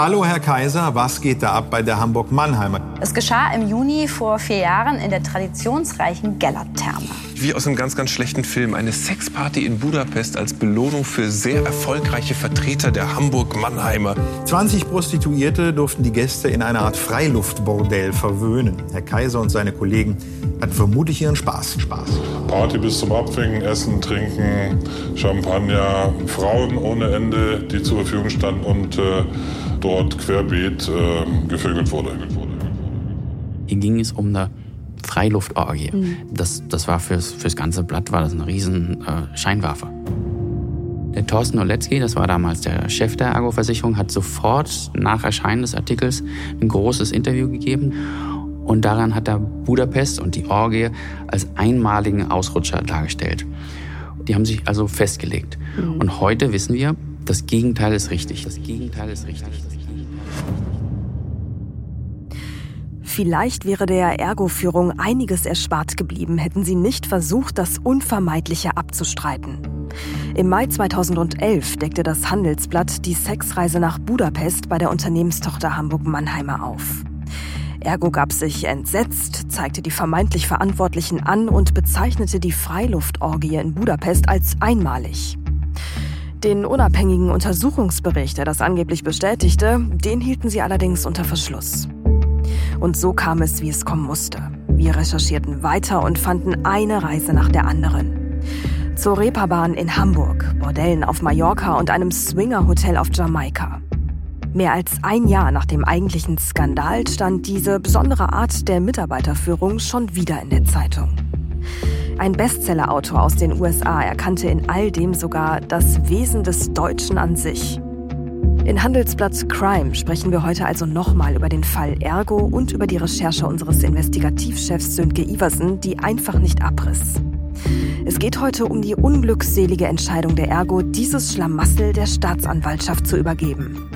Hallo, Herr Kaiser, was geht da ab bei der Hamburg-Mannheimer? Es geschah im Juni vor vier Jahren in der traditionsreichen Gellert-Therme. Wie aus einem ganz, ganz schlechten Film. Eine Sexparty in Budapest als Belohnung für sehr erfolgreiche Vertreter der Hamburg-Mannheimer. 20 Prostituierte durften die Gäste in einer Art Freiluftbordell verwöhnen. Herr Kaiser und seine Kollegen hatten vermutlich ihren Spaß. Spaß. Party bis zum Abwinken, Essen, Trinken, Champagner, Frauen ohne Ende, die zur Verfügung standen und äh, dort querbeet äh, gevögelt wurde. Hier ging es um eine Freiluftorgie. Mhm. Das, das war fürs, fürs ganze Blatt war das eine riesen äh, Scheinwerfer. Der Thorsten Oletzky, das war damals der Chef der Ergo-Versicherung, hat sofort nach Erscheinen des Artikels ein großes Interview gegeben. Und daran hat er Budapest und die Orgie als einmaligen Ausrutscher dargestellt. Die haben sich also festgelegt. Mhm. Und heute wissen wir, das Gegenteil ist richtig. Das Gegenteil ist richtig. Vielleicht wäre der Ergo-Führung einiges erspart geblieben, hätten sie nicht versucht, das Unvermeidliche abzustreiten. Im Mai 2011 deckte das Handelsblatt die Sexreise nach Budapest bei der Unternehmenstochter Hamburg-Mannheimer auf. Ergo gab sich entsetzt, zeigte die vermeintlich Verantwortlichen an und bezeichnete die Freiluftorgie in Budapest als einmalig. Den unabhängigen Untersuchungsbericht, der das angeblich bestätigte, den hielten sie allerdings unter Verschluss. Und so kam es, wie es kommen musste. Wir recherchierten weiter und fanden eine Reise nach der anderen. Zur Reeperbahn in Hamburg, Bordellen auf Mallorca und einem Swinger-Hotel auf Jamaika. Mehr als ein Jahr nach dem eigentlichen Skandal stand diese besondere Art der Mitarbeiterführung schon wieder in der Zeitung. Ein Bestsellerautor aus den USA erkannte in all dem sogar das Wesen des Deutschen an sich. In Handelsblatt Crime sprechen wir heute also nochmal über den Fall Ergo und über die Recherche unseres Investigativchefs Sönke Iversen, die einfach nicht abriss. Es geht heute um die unglückselige Entscheidung der Ergo, dieses Schlamassel der Staatsanwaltschaft zu übergeben.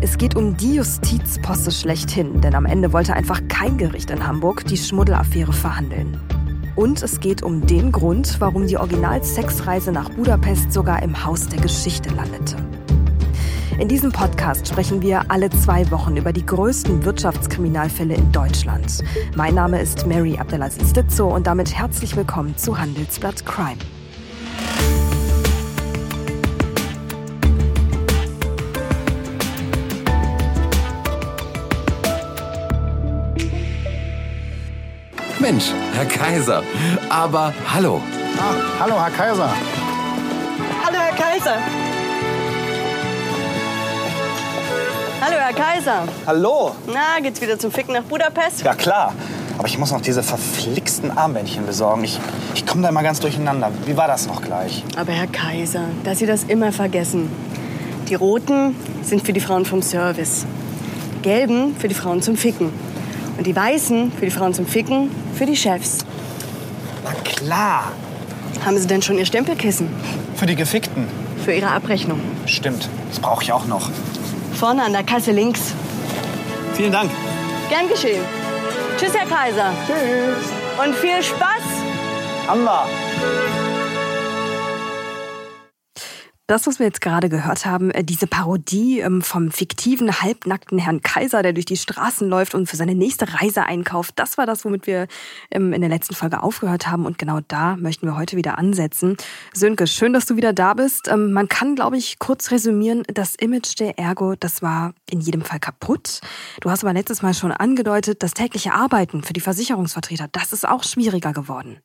Es geht um die Justizposse schlechthin, denn am Ende wollte einfach kein Gericht in Hamburg die Schmuddelaffäre verhandeln. Und es geht um den Grund, warum die Original-Sexreise nach Budapest sogar im Haus der Geschichte landete. In diesem Podcast sprechen wir alle zwei Wochen über die größten Wirtschaftskriminalfälle in Deutschland. Mein Name ist Mary Abdelaziz Ditzo und damit herzlich willkommen zu Handelsblatt Crime. Mensch, Herr Kaiser. Aber hallo. Ah, hallo, Herr Kaiser. Hallo, Herr Kaiser. Hallo, Herr Kaiser. Hallo. Na, geht's wieder zum Ficken nach Budapest? Ja, klar. Aber ich muss noch diese verflixten Armbändchen besorgen. Ich, ich komme da immer ganz durcheinander. Wie war das noch gleich? Aber Herr Kaiser, dass Sie das immer vergessen. Die roten sind für die Frauen vom Service. Die gelben für die Frauen zum Ficken. Und die weißen für die Frauen zum Ficken, für die Chefs. Na klar. Haben Sie denn schon Ihr Stempelkissen? Für die Gefickten. Für Ihre Abrechnung. Stimmt. Das brauche ich auch noch. Vorne an der Kasse links. Vielen Dank. Gern geschehen. Tschüss, Herr Kaiser. Tschüss. Und viel Spaß. Haben wir. Das, was wir jetzt gerade gehört haben, äh, diese Parodie ähm, vom fiktiven, halbnackten Herrn Kaiser, der durch die Straßen läuft und für seine nächste Reise einkauft, das war das, womit wir ähm, in der letzten Folge aufgehört haben. Und genau da möchten wir heute wieder ansetzen. Sönke, schön, dass du wieder da bist. Ähm, man kann, glaube ich, kurz resümieren, das Image der Ergo, das war in jedem Fall kaputt. Du hast aber letztes Mal schon angedeutet, das tägliche Arbeiten für die Versicherungsvertreter, das ist auch schwieriger geworden.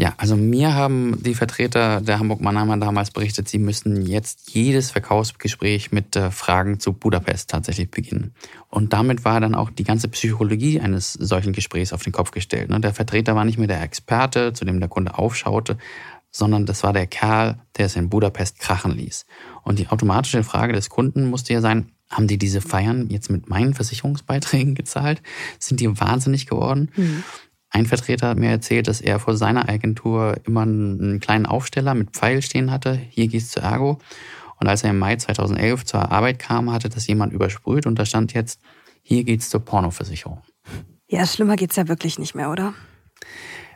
Ja, also mir haben die Vertreter der Hamburg-Mannheimer damals berichtet, sie müssten jetzt jedes Verkaufsgespräch mit äh, Fragen zu Budapest tatsächlich beginnen. Und damit war dann auch die ganze Psychologie eines solchen Gesprächs auf den Kopf gestellt. Ne? Der Vertreter war nicht mehr der Experte, zu dem der Kunde aufschaute, sondern das war der Kerl, der es in Budapest krachen ließ. Und die automatische Frage des Kunden musste ja sein, haben die diese Feiern jetzt mit meinen Versicherungsbeiträgen gezahlt? Sind die wahnsinnig geworden? Mhm. Ein Vertreter hat mir erzählt, dass er vor seiner Agentur immer einen kleinen Aufsteller mit Pfeil stehen hatte. Hier geht's zu Ergo. Und als er im Mai 2011 zur Arbeit kam, hatte das jemand übersprüht und da stand jetzt, hier geht's zur Pornoversicherung. Ja, schlimmer geht's ja wirklich nicht mehr, oder?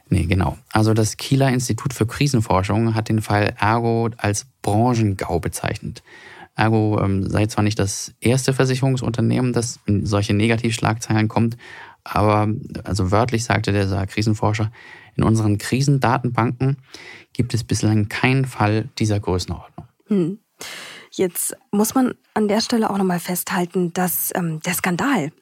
Nee, genau. Also das Kieler Institut für Krisenforschung hat den Fall Ergo als Branchengau bezeichnet. Ergo ähm, sei zwar nicht das erste Versicherungsunternehmen, das in solche Negativschlagzeilen kommt, aber also wörtlich sagte der Krisenforscher, in unseren Krisendatenbanken gibt es bislang keinen Fall dieser Größenordnung. Hm. Jetzt muss man an der Stelle auch nochmal festhalten, dass ähm, der Skandal,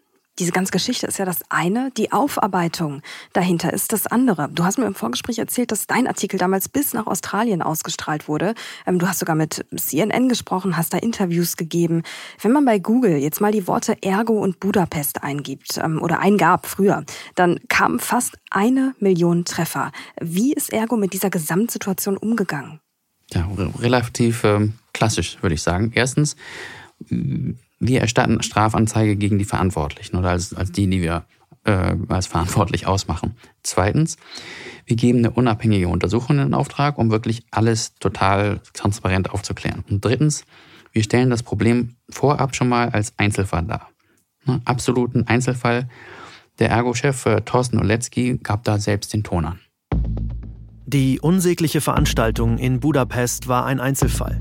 diese ganze Geschichte ist ja das eine, die Aufarbeitung dahinter ist das andere. Du hast mir im Vorgespräch erzählt, dass dein Artikel damals bis nach Australien ausgestrahlt wurde. Ähm, du hast sogar mit CNN gesprochen, hast da Interviews gegeben. Wenn man bei Google jetzt mal die Worte Ergo und Budapest eingibt ähm, oder eingab früher, dann kamen fast eine Million Treffer. Wie ist Ergo mit dieser Gesamtsituation umgegangen? Ja, relativ ähm, klassisch, würde ich sagen. Erstens, wir erstatten Strafanzeige gegen die Verantwortlichen oder als, als die, die wir äh, als verantwortlich ausmachen. Zweitens, wir geben eine unabhängige Untersuchung in Auftrag, um wirklich alles total transparent aufzuklären. Und drittens, wir stellen das Problem vorab schon mal als Einzelfall dar. Ne? Absoluten Einzelfall. Der Ergo-Chef äh, Thorsten Oletzky gab da selbst den Ton an. Die unsägliche Veranstaltung in Budapest war ein Einzelfall.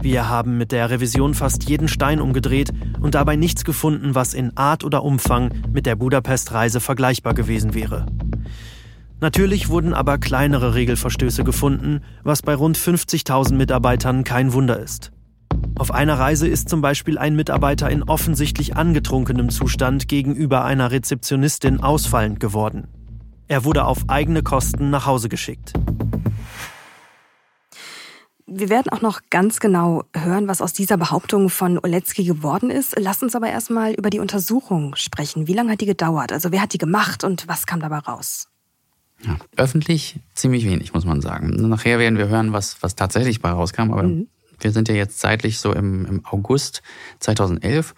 Wir haben mit der Revision fast jeden Stein umgedreht und dabei nichts gefunden, was in Art oder Umfang mit der Budapest-Reise vergleichbar gewesen wäre. Natürlich wurden aber kleinere Regelverstöße gefunden, was bei rund 50.000 Mitarbeitern kein Wunder ist. Auf einer Reise ist zum Beispiel ein Mitarbeiter in offensichtlich angetrunkenem Zustand gegenüber einer Rezeptionistin ausfallend geworden. Er wurde auf eigene Kosten nach Hause geschickt. Wir werden auch noch ganz genau hören, was aus dieser Behauptung von Oletzky geworden ist. Lass uns aber erstmal über die Untersuchung sprechen. Wie lange hat die gedauert? Also wer hat die gemacht und was kam dabei raus? Ja, öffentlich ziemlich wenig, muss man sagen. Nachher werden wir hören, was, was tatsächlich bei rauskam. Aber mhm. wir sind ja jetzt zeitlich so im, im August 2011.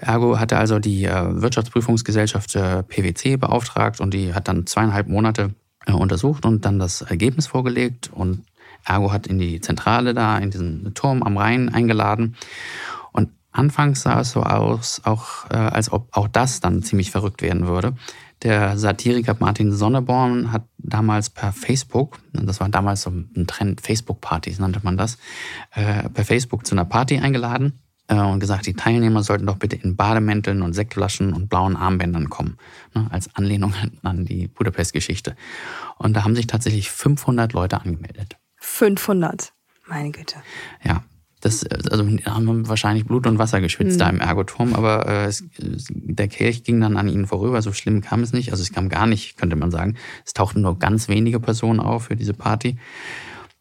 Ergo hatte also die äh, Wirtschaftsprüfungsgesellschaft äh, PwC beauftragt und die hat dann zweieinhalb Monate äh, untersucht und dann das Ergebnis vorgelegt und Ergo hat in die Zentrale da, in diesen Turm am Rhein eingeladen. Und anfangs sah es so aus, auch, als ob auch das dann ziemlich verrückt werden würde. Der Satiriker Martin Sonneborn hat damals per Facebook, das war damals so ein Trend, Facebook-Partys nannte man das, per Facebook zu einer Party eingeladen und gesagt, die Teilnehmer sollten doch bitte in Bademänteln und Sektflaschen und blauen Armbändern kommen, ne, als Anlehnung an die Budapest-Geschichte. Und da haben sich tatsächlich 500 Leute angemeldet. 500, meine Güte. Ja, das, also haben wir wahrscheinlich Blut und Wasser geschwitzt mhm. da im Ergoturm, aber äh, es, der Kelch ging dann an ihnen vorüber. So schlimm kam es nicht. Also es kam gar nicht, könnte man sagen. Es tauchten nur ganz wenige Personen auf für diese Party.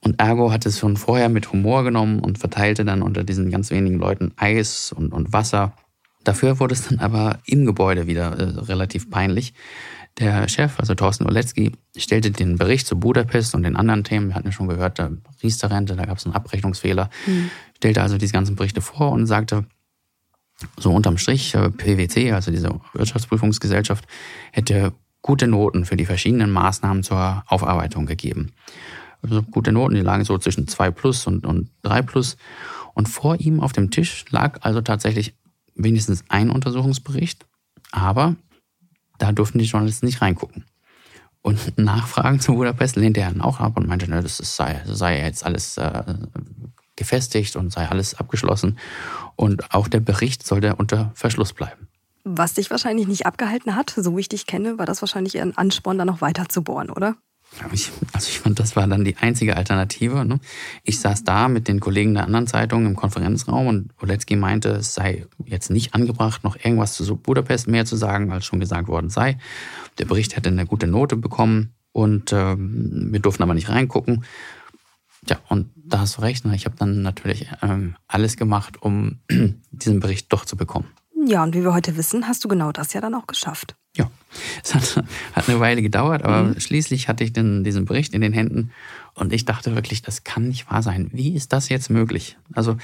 Und Ergo hat es schon vorher mit Humor genommen und verteilte dann unter diesen ganz wenigen Leuten Eis und, und Wasser. Dafür wurde es dann aber im Gebäude wieder äh, relativ peinlich. Der Chef, also Thorsten Oletzky, stellte den Bericht zu Budapest und den anderen Themen, wir hatten ja schon gehört, da Riester-Rente, da gab es einen Abrechnungsfehler, mhm. stellte also diese ganzen Berichte vor und sagte, so unterm Strich, äh, PwC, also diese Wirtschaftsprüfungsgesellschaft, hätte gute Noten für die verschiedenen Maßnahmen zur Aufarbeitung gegeben. Also gute Noten, die lagen so zwischen 2 plus und, und 3 plus. Und vor ihm auf dem Tisch lag also tatsächlich wenigstens ein Untersuchungsbericht, aber da durften die Journalisten nicht reingucken. Und Nachfragen zu Budapest lehnte er dann auch ab und meinte, das sei, sei jetzt alles äh, gefestigt und sei alles abgeschlossen. Und auch der Bericht sollte unter Verschluss bleiben. Was dich wahrscheinlich nicht abgehalten hat, so wie ich dich kenne, war das wahrscheinlich ein Ansporn, da noch weiter zu bohren, oder? Ich, also ich fand, das war dann die einzige Alternative. Ne? Ich saß da mit den Kollegen der anderen Zeitung im Konferenzraum und Oletzky meinte, es sei jetzt nicht angebracht, noch irgendwas zu Budapest mehr zu sagen, als schon gesagt worden sei. Der Bericht hätte eine gute Note bekommen und äh, wir durften aber nicht reingucken. Ja, und da hast du recht. Ne? Ich habe dann natürlich ähm, alles gemacht, um diesen Bericht doch zu bekommen. Ja, und wie wir heute wissen, hast du genau das ja dann auch geschafft. Ja, es hat, hat eine Weile gedauert, aber mhm. schließlich hatte ich dann diesen Bericht in den Händen und ich dachte wirklich, das kann nicht wahr sein. Wie ist das jetzt möglich? Also,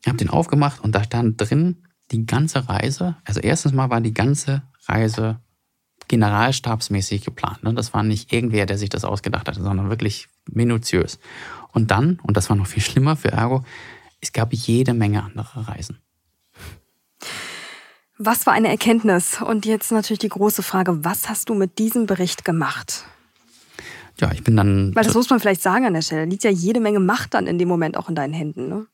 ich habe den aufgemacht und da stand drin die ganze Reise. Also, erstens mal war die ganze Reise generalstabsmäßig geplant. Ne? Das war nicht irgendwer, der sich das ausgedacht hatte, sondern wirklich minutiös. Und dann, und das war noch viel schlimmer für Ergo, es gab jede Menge andere Reisen. Was war eine Erkenntnis? Und jetzt natürlich die große Frage, was hast du mit diesem Bericht gemacht? Ja, ich bin dann. Weil das muss man vielleicht sagen an der Stelle. Da liegt ja jede Menge Macht dann in dem Moment auch in deinen Händen, ne?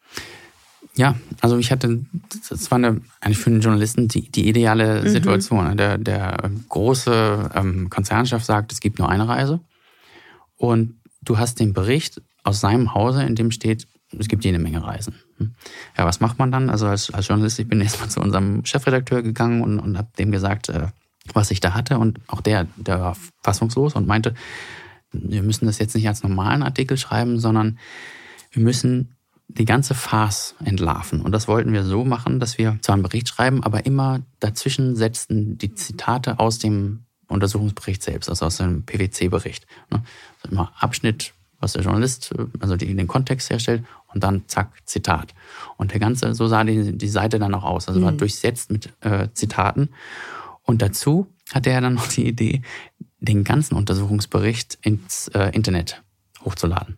Ja, also ich hatte, das war eine, eigentlich für einen Journalisten die, die ideale mhm. Situation. Der, der große ähm, Konzernchef sagt, es gibt nur eine Reise. Und du hast den Bericht aus seinem Hause, in dem steht, es gibt jede Menge Reisen. Ja, was macht man dann? Also als, als Journalist, ich bin erstmal zu unserem Chefredakteur gegangen und, und habe dem gesagt, äh, was ich da hatte. Und auch der, der war fassungslos und meinte, wir müssen das jetzt nicht als normalen Artikel schreiben, sondern wir müssen die ganze Farce entlarven. Und das wollten wir so machen, dass wir zwar einen Bericht schreiben, aber immer dazwischen setzten die Zitate aus dem Untersuchungsbericht selbst, also aus dem PwC-Bericht. Ne? Also immer Abschnitt, was der Journalist, also die, den Kontext herstellt und dann zack, Zitat. Und der ganze, so sah die, die Seite dann auch aus, also war mhm. durchsetzt mit äh, Zitaten. Und dazu hatte er dann noch die Idee, den ganzen Untersuchungsbericht ins äh, Internet hochzuladen.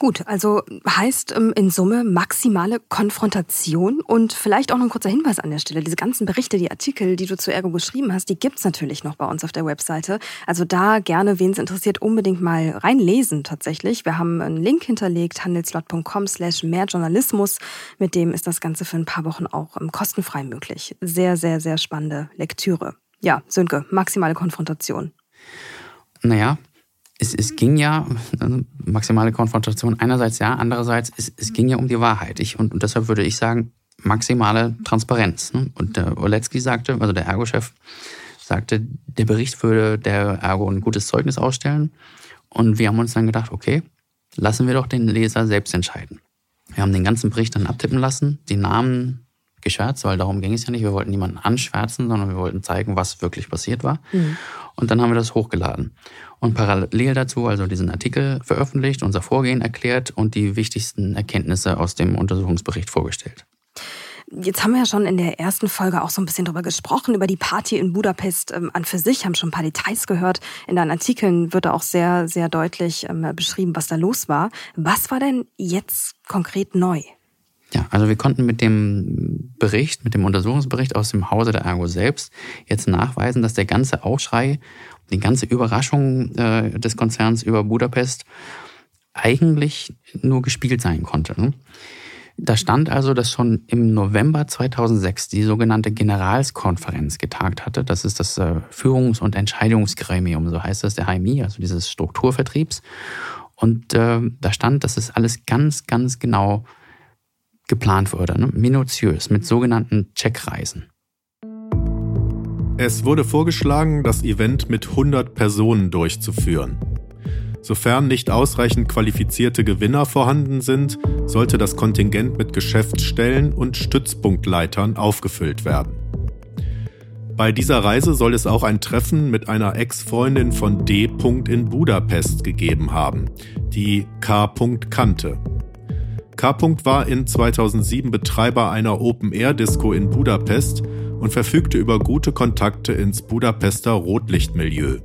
Gut, also heißt ähm, in Summe maximale Konfrontation und vielleicht auch noch ein kurzer Hinweis an der Stelle. Diese ganzen Berichte, die Artikel, die du zu Ergo geschrieben hast, die gibt's natürlich noch bei uns auf der Webseite. Also da gerne, wen es interessiert, unbedingt mal reinlesen tatsächlich. Wir haben einen Link hinterlegt, handelsblatt.com slash mehr Journalismus. Mit dem ist das Ganze für ein paar Wochen auch ähm, kostenfrei möglich. Sehr, sehr, sehr spannende Lektüre. Ja, Sönke, maximale Konfrontation. Naja, es, es ging ja, also maximale Konfrontation einerseits ja, andererseits, es, es ging ja um die Wahrheit. Ich, und, und deshalb würde ich sagen, maximale Transparenz. Ne? Und der Oletzky sagte, also der Ergo-Chef, sagte, der Bericht würde der Ergo ein gutes Zeugnis ausstellen. Und wir haben uns dann gedacht, okay, lassen wir doch den Leser selbst entscheiden. Wir haben den ganzen Bericht dann abtippen lassen, die Namen geschwärzt, weil darum ging es ja nicht. Wir wollten niemanden anschwärzen, sondern wir wollten zeigen, was wirklich passiert war. Mhm. Und dann haben wir das hochgeladen. Und parallel dazu also diesen Artikel veröffentlicht, unser Vorgehen erklärt und die wichtigsten Erkenntnisse aus dem Untersuchungsbericht vorgestellt. Jetzt haben wir ja schon in der ersten Folge auch so ein bisschen drüber gesprochen, über die Party in Budapest ähm, an für sich, haben schon ein paar Details gehört. In deinen Artikeln wird da auch sehr, sehr deutlich ähm, beschrieben, was da los war. Was war denn jetzt konkret neu? Ja, also wir konnten mit dem Bericht, mit dem Untersuchungsbericht aus dem Hause der Ergo selbst jetzt nachweisen, dass der ganze Aufschrei, die ganze Überraschung äh, des Konzerns über Budapest eigentlich nur gespielt sein konnte. Ne? Da stand also, dass schon im November 2006 die sogenannte Generalskonferenz getagt hatte. Das ist das äh, Führungs- und Entscheidungsgremium, so heißt das der HMI, also dieses Strukturvertriebs. Und äh, da stand, dass es alles ganz, ganz genau geplant wurde, ne? minutiös mit sogenannten Checkreisen. Es wurde vorgeschlagen, das Event mit 100 Personen durchzuführen. Sofern nicht ausreichend qualifizierte Gewinner vorhanden sind, sollte das Kontingent mit Geschäftsstellen und Stützpunktleitern aufgefüllt werden. Bei dieser Reise soll es auch ein Treffen mit einer Ex-Freundin von D. in Budapest gegeben haben, die K. kannte. K. war in 2007 Betreiber einer Open-Air-Disco in Budapest und verfügte über gute Kontakte ins Budapester Rotlichtmilieu.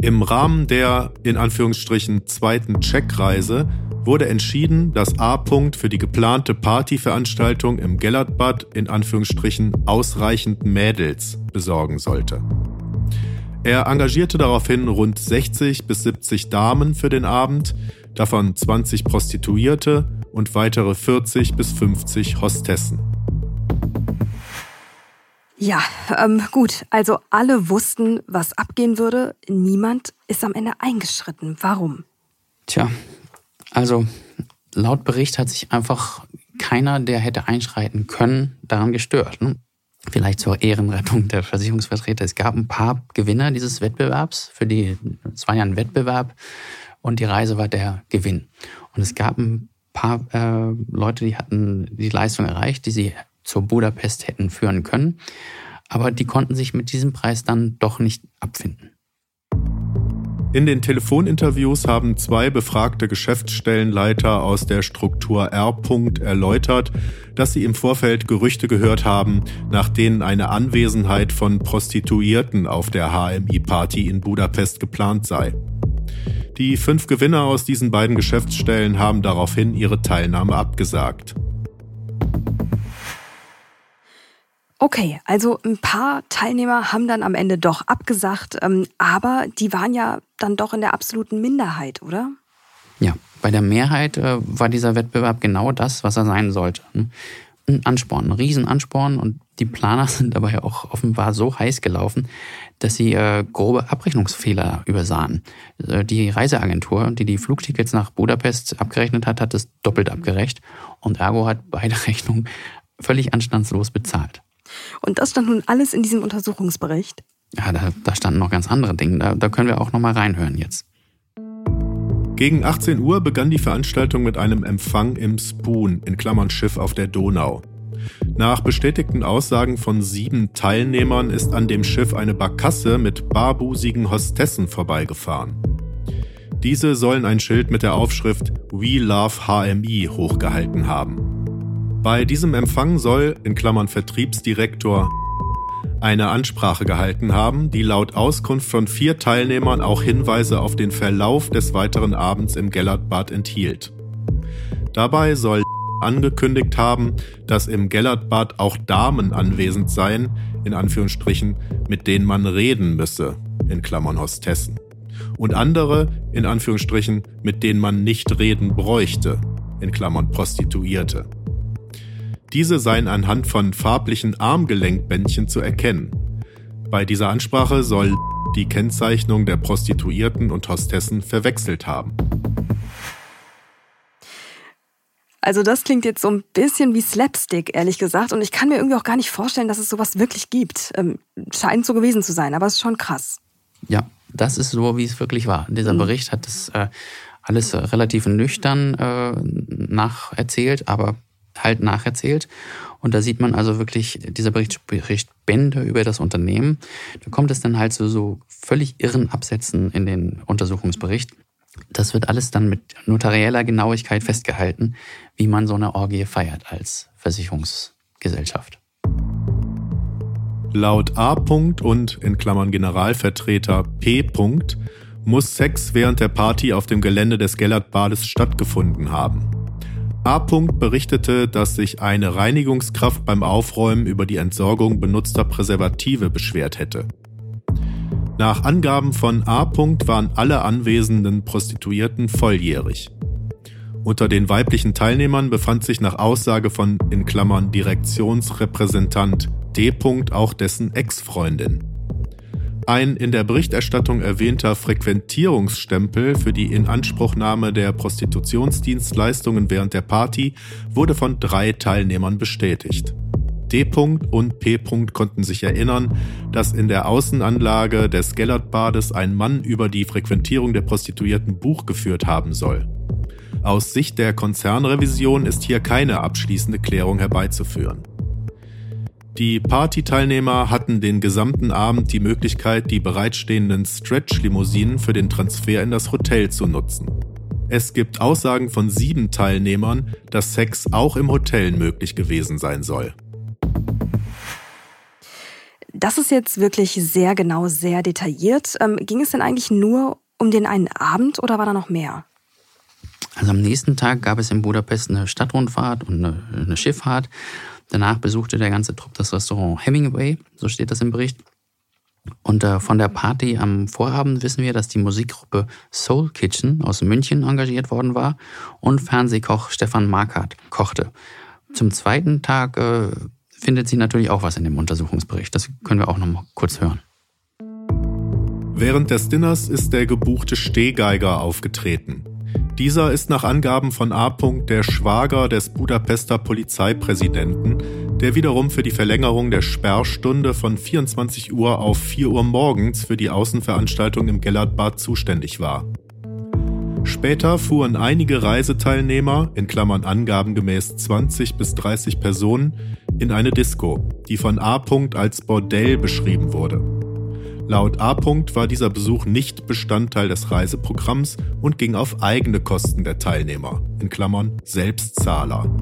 Im Rahmen der in Anführungsstrichen zweiten Checkreise wurde entschieden, dass A. für die geplante Partyveranstaltung im Gellertbad in Anführungsstrichen ausreichend Mädels besorgen sollte. Er engagierte daraufhin rund 60 bis 70 Damen für den Abend, davon 20 Prostituierte und weitere 40 bis 50 Hostessen. Ja, ähm, gut. Also alle wussten, was abgehen würde. Niemand ist am Ende eingeschritten. Warum? Tja, also laut Bericht hat sich einfach keiner, der hätte einschreiten können, daran gestört. Ne? Vielleicht zur Ehrenrettung der Versicherungsvertreter. Es gab ein paar Gewinner dieses Wettbewerbs. Für die, es war ja ein Wettbewerb und die Reise war der Gewinn. Und es gab ein paar äh, Leute, die hatten die Leistung erreicht, die sie zur Budapest hätten führen können. Aber die konnten sich mit diesem Preis dann doch nicht abfinden. In den Telefoninterviews haben zwei befragte Geschäftsstellenleiter aus der Struktur R. erläutert, dass sie im Vorfeld Gerüchte gehört haben, nach denen eine Anwesenheit von Prostituierten auf der HMI-Party in Budapest geplant sei. Die fünf Gewinner aus diesen beiden Geschäftsstellen haben daraufhin ihre Teilnahme abgesagt. Okay, also ein paar Teilnehmer haben dann am Ende doch abgesagt, ähm, aber die waren ja dann doch in der absoluten Minderheit, oder? Ja, bei der Mehrheit äh, war dieser Wettbewerb genau das, was er sein sollte. Hm? Ein Ansporn, ein Riesenansporn und die Planer sind dabei auch offenbar so heiß gelaufen, dass sie äh, grobe Abrechnungsfehler übersahen. Äh, die Reiseagentur, die die Flugtickets nach Budapest abgerechnet hat, hat es doppelt abgerecht und ergo hat beide Rechnungen völlig anstandslos bezahlt. Und das stand nun alles in diesem Untersuchungsbericht? Ja, da, da standen noch ganz andere Dinge. Da, da können wir auch noch mal reinhören jetzt. Gegen 18 Uhr begann die Veranstaltung mit einem Empfang im Spoon, in Klammern Schiff auf der Donau. Nach bestätigten Aussagen von sieben Teilnehmern ist an dem Schiff eine Barkasse mit barbusigen Hostessen vorbeigefahren. Diese sollen ein Schild mit der Aufschrift We Love HMI hochgehalten haben. Bei diesem Empfang soll, in Klammern Vertriebsdirektor, eine Ansprache gehalten haben, die laut Auskunft von vier Teilnehmern auch Hinweise auf den Verlauf des weiteren Abends im Gellertbad enthielt. Dabei soll angekündigt haben, dass im Gellertbad auch Damen anwesend seien, in Anführungsstrichen, mit denen man reden müsse, in Klammern Hostessen. Und andere, in Anführungsstrichen, mit denen man nicht reden bräuchte, in Klammern Prostituierte. Diese seien anhand von farblichen Armgelenkbändchen zu erkennen. Bei dieser Ansprache soll die Kennzeichnung der Prostituierten und Hostessen verwechselt haben. Also das klingt jetzt so ein bisschen wie Slapstick, ehrlich gesagt. Und ich kann mir irgendwie auch gar nicht vorstellen, dass es sowas wirklich gibt. Ähm, scheint so gewesen zu sein, aber es ist schon krass. Ja, das ist so, wie es wirklich war. Dieser mhm. Bericht hat das äh, alles relativ nüchtern äh, nacherzählt, aber halt nacherzählt. Und da sieht man also wirklich, dieser Bericht spricht Bände über das Unternehmen. Da kommt es dann halt zu so völlig irren Absätzen in den Untersuchungsbericht. Das wird alles dann mit notarieller Genauigkeit festgehalten, wie man so eine Orgie feiert als Versicherungsgesellschaft. Laut A. und in Klammern Generalvertreter P. muss Sex während der Party auf dem Gelände des Gellertbades stattgefunden haben. A. berichtete, dass sich eine Reinigungskraft beim Aufräumen über die Entsorgung benutzter Präservative beschwert hätte. Nach Angaben von A. waren alle anwesenden Prostituierten volljährig. Unter den weiblichen Teilnehmern befand sich nach Aussage von in Klammern Direktionsrepräsentant D. auch dessen Ex-Freundin. Ein in der Berichterstattung erwähnter Frequentierungsstempel für die Inanspruchnahme der Prostitutionsdienstleistungen während der Party wurde von drei Teilnehmern bestätigt. D. und P. konnten sich erinnern, dass in der Außenanlage des Gellertbades ein Mann über die Frequentierung der Prostituierten Buch geführt haben soll. Aus Sicht der Konzernrevision ist hier keine abschließende Klärung herbeizuführen. Die Partyteilnehmer hatten den gesamten Abend die Möglichkeit, die bereitstehenden Stretch-Limousinen für den Transfer in das Hotel zu nutzen. Es gibt Aussagen von sieben Teilnehmern, dass Sex auch im Hotel möglich gewesen sein soll. Das ist jetzt wirklich sehr genau, sehr detailliert. Ähm, ging es denn eigentlich nur um den einen Abend oder war da noch mehr? Also am nächsten Tag gab es in Budapest eine Stadtrundfahrt und eine, eine Schifffahrt. Danach besuchte der ganze Trupp das Restaurant Hemingway, so steht das im Bericht. Und äh, von der Party am Vorabend wissen wir, dass die Musikgruppe Soul Kitchen aus München engagiert worden war und Fernsehkoch Stefan Markert kochte. Zum zweiten Tag äh, findet sie natürlich auch was in dem Untersuchungsbericht. Das können wir auch noch mal kurz hören. Während des Dinners ist der gebuchte Stehgeiger aufgetreten. Dieser ist nach Angaben von A. der Schwager des Budapester Polizeipräsidenten, der wiederum für die Verlängerung der Sperrstunde von 24 Uhr auf 4 Uhr morgens für die Außenveranstaltung im Gellertbad zuständig war. Später fuhren einige Reiseteilnehmer, in Klammern angabengemäß 20 bis 30 Personen, in eine Disco, die von A. als Bordell beschrieben wurde. Laut A. war dieser Besuch nicht Bestandteil des Reiseprogramms und ging auf eigene Kosten der Teilnehmer, in Klammern Selbstzahler.